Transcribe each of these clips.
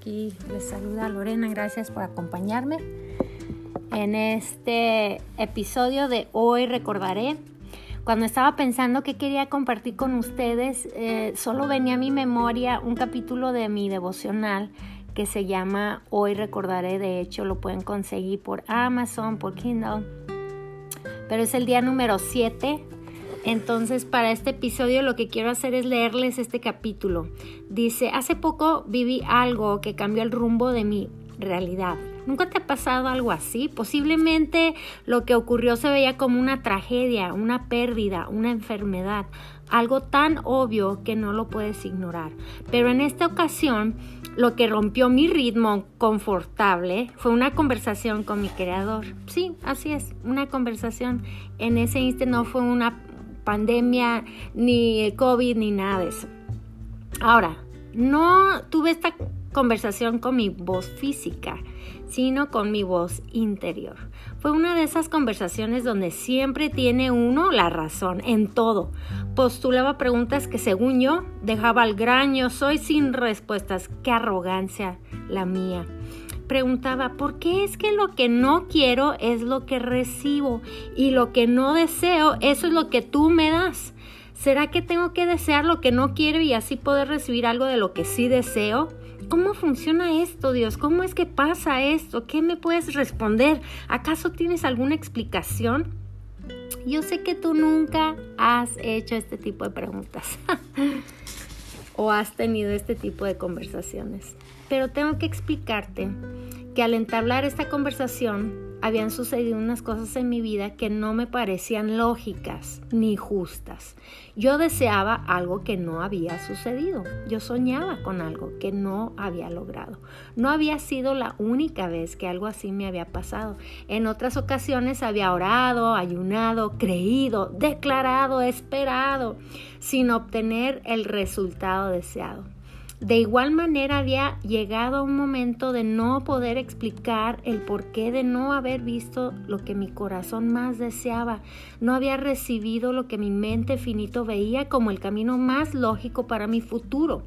Aquí les saluda Lorena, gracias por acompañarme. En este episodio de Hoy Recordaré, cuando estaba pensando qué quería compartir con ustedes, eh, solo venía a mi memoria un capítulo de mi devocional que se llama Hoy Recordaré. De hecho, lo pueden conseguir por Amazon, por Kindle. Pero es el día número 7 entonces, para este episodio lo que quiero hacer es leerles este capítulo. Dice, hace poco viví algo que cambió el rumbo de mi realidad. ¿Nunca te ha pasado algo así? Posiblemente lo que ocurrió se veía como una tragedia, una pérdida, una enfermedad, algo tan obvio que no lo puedes ignorar. Pero en esta ocasión, lo que rompió mi ritmo confortable fue una conversación con mi creador. Sí, así es, una conversación. En ese instante no fue una pandemia, ni el COVID, ni nada de eso. Ahora, no tuve esta conversación con mi voz física, sino con mi voz interior. Fue una de esas conversaciones donde siempre tiene uno la razón en todo. Postulaba preguntas que según yo dejaba al graño, soy sin respuestas. Qué arrogancia la mía preguntaba, ¿por qué es que lo que no quiero es lo que recibo y lo que no deseo, eso es lo que tú me das? ¿Será que tengo que desear lo que no quiero y así poder recibir algo de lo que sí deseo? ¿Cómo funciona esto, Dios? ¿Cómo es que pasa esto? ¿Qué me puedes responder? ¿Acaso tienes alguna explicación? Yo sé que tú nunca has hecho este tipo de preguntas o has tenido este tipo de conversaciones. Pero tengo que explicarte que al entablar esta conversación habían sucedido unas cosas en mi vida que no me parecían lógicas ni justas. Yo deseaba algo que no había sucedido. Yo soñaba con algo que no había logrado. No había sido la única vez que algo así me había pasado. En otras ocasiones había orado, ayunado, creído, declarado, esperado, sin obtener el resultado deseado. De igual manera había llegado un momento de no poder explicar el porqué de no haber visto lo que mi corazón más deseaba. No había recibido lo que mi mente finito veía como el camino más lógico para mi futuro.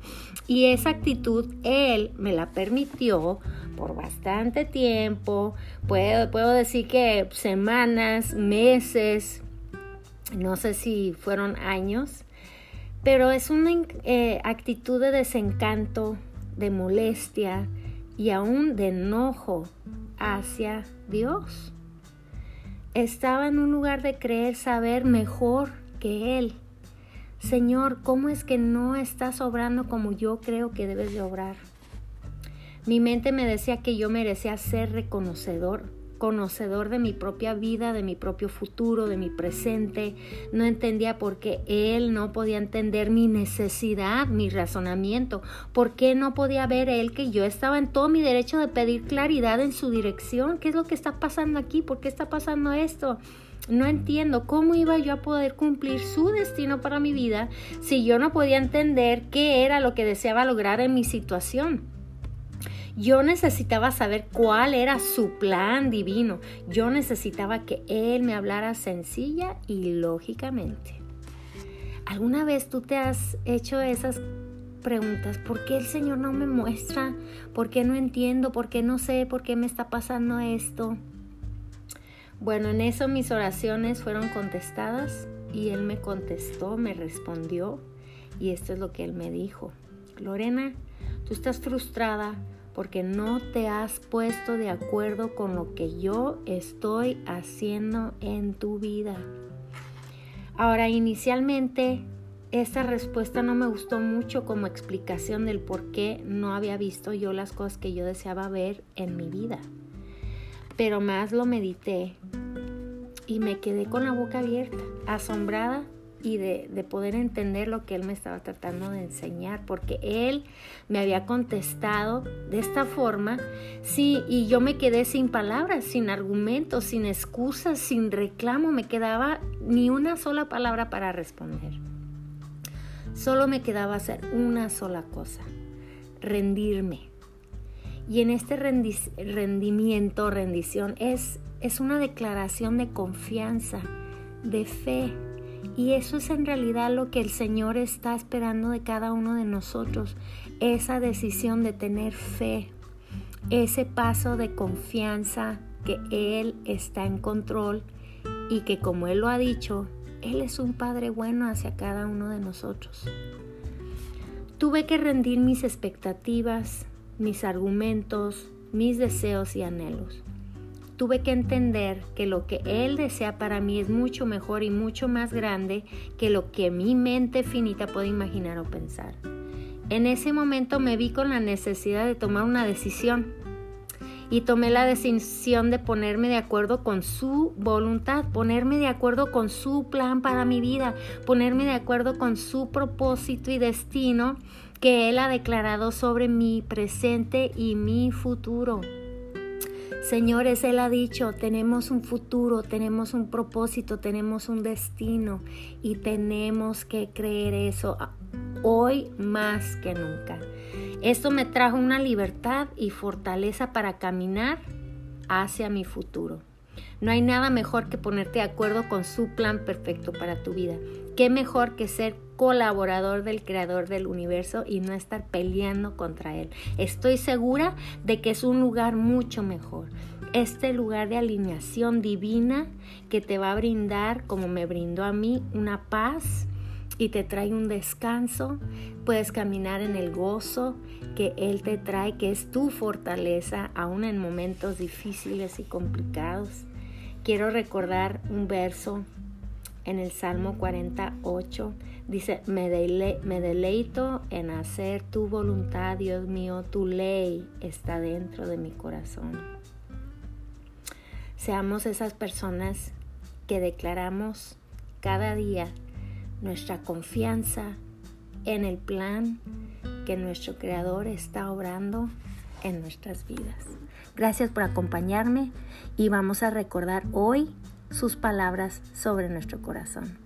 Y esa actitud Él me la permitió por bastante tiempo. Puedo decir que semanas, meses, no sé si fueron años pero es una eh, actitud de desencanto, de molestia y aún de enojo hacia Dios. Estaba en un lugar de creer saber mejor que Él. Señor, ¿cómo es que no estás obrando como yo creo que debes de obrar? Mi mente me decía que yo merecía ser reconocedor conocedor de mi propia vida, de mi propio futuro, de mi presente. No entendía por qué él no podía entender mi necesidad, mi razonamiento. ¿Por qué no podía ver él que yo estaba en todo mi derecho de pedir claridad en su dirección? ¿Qué es lo que está pasando aquí? ¿Por qué está pasando esto? No entiendo cómo iba yo a poder cumplir su destino para mi vida si yo no podía entender qué era lo que deseaba lograr en mi situación. Yo necesitaba saber cuál era su plan divino. Yo necesitaba que Él me hablara sencilla y lógicamente. ¿Alguna vez tú te has hecho esas preguntas? ¿Por qué el Señor no me muestra? ¿Por qué no entiendo? ¿Por qué no sé? ¿Por qué me está pasando esto? Bueno, en eso mis oraciones fueron contestadas y Él me contestó, me respondió y esto es lo que Él me dijo. Lorena, tú estás frustrada porque no te has puesto de acuerdo con lo que yo estoy haciendo en tu vida. Ahora, inicialmente, esta respuesta no me gustó mucho como explicación del por qué no había visto yo las cosas que yo deseaba ver en mi vida. Pero más lo medité y me quedé con la boca abierta, asombrada y de, poder entender lo que él me estaba tratando de enseñar, porque él me había contestado de esta forma, sí, y yo me quedé sin palabras, sin argumentos, sin excusas, sin reclamo, me quedaba ni una sola palabra para responder. Solo me quedaba hacer una sola cosa, rendirme. Y en este rendimiento, rendición, es, es una declaración de confianza, de fe, Y eso es en realidad lo que el Señor está esperando de cada uno de nosotros, esa decisión de tener fe, ese paso de confianza que Él está en control y que como Él lo ha dicho, Él es un Padre bueno hacia cada uno de nosotros. Tuve que rendir mis expectativas, mis argumentos, mis deseos y anhelos. Tuve que entender que lo que Él desea para mí es mucho mejor y mucho más grande que lo que mi mente finita puede imaginar o pensar. En ese momento me vi con la necesidad de tomar una decisión y tomé la decisión de ponerme de acuerdo con su voluntad, ponerme de acuerdo con su plan para mi vida, ponerme de acuerdo con su propósito y destino que Él ha declarado sobre mi presente y mi futuro. Señores, Él ha dicho, tenemos un futuro, tenemos un propósito, tenemos un destino y tenemos que creer eso hoy más que nunca. Esto me trajo una libertad y fortaleza para caminar hacia mi futuro. No hay nada mejor que ponerte de acuerdo con su plan perfecto para tu vida. ¿Qué mejor que ser colaborador del creador del universo y no estar peleando contra él? Estoy segura de que es un lugar mucho mejor. Este lugar de alineación divina que te va a brindar, como me brindó a mí, una paz y te trae un descanso. Puedes caminar en el gozo que Él te trae, que es tu fortaleza, aún en momentos difíciles y complicados. Quiero recordar un verso en el Salmo 48. Dice, me, deleito en hacer tu voluntad, Dios mío, tu ley está dentro de mi corazón. Seamos esas personas que declaramos cada día nuestra confianza en el plan que nuestro Creador está obrando en nuestras vidas. Gracias por acompañarme y vamos a recordar hoy sus palabras sobre nuestro corazón.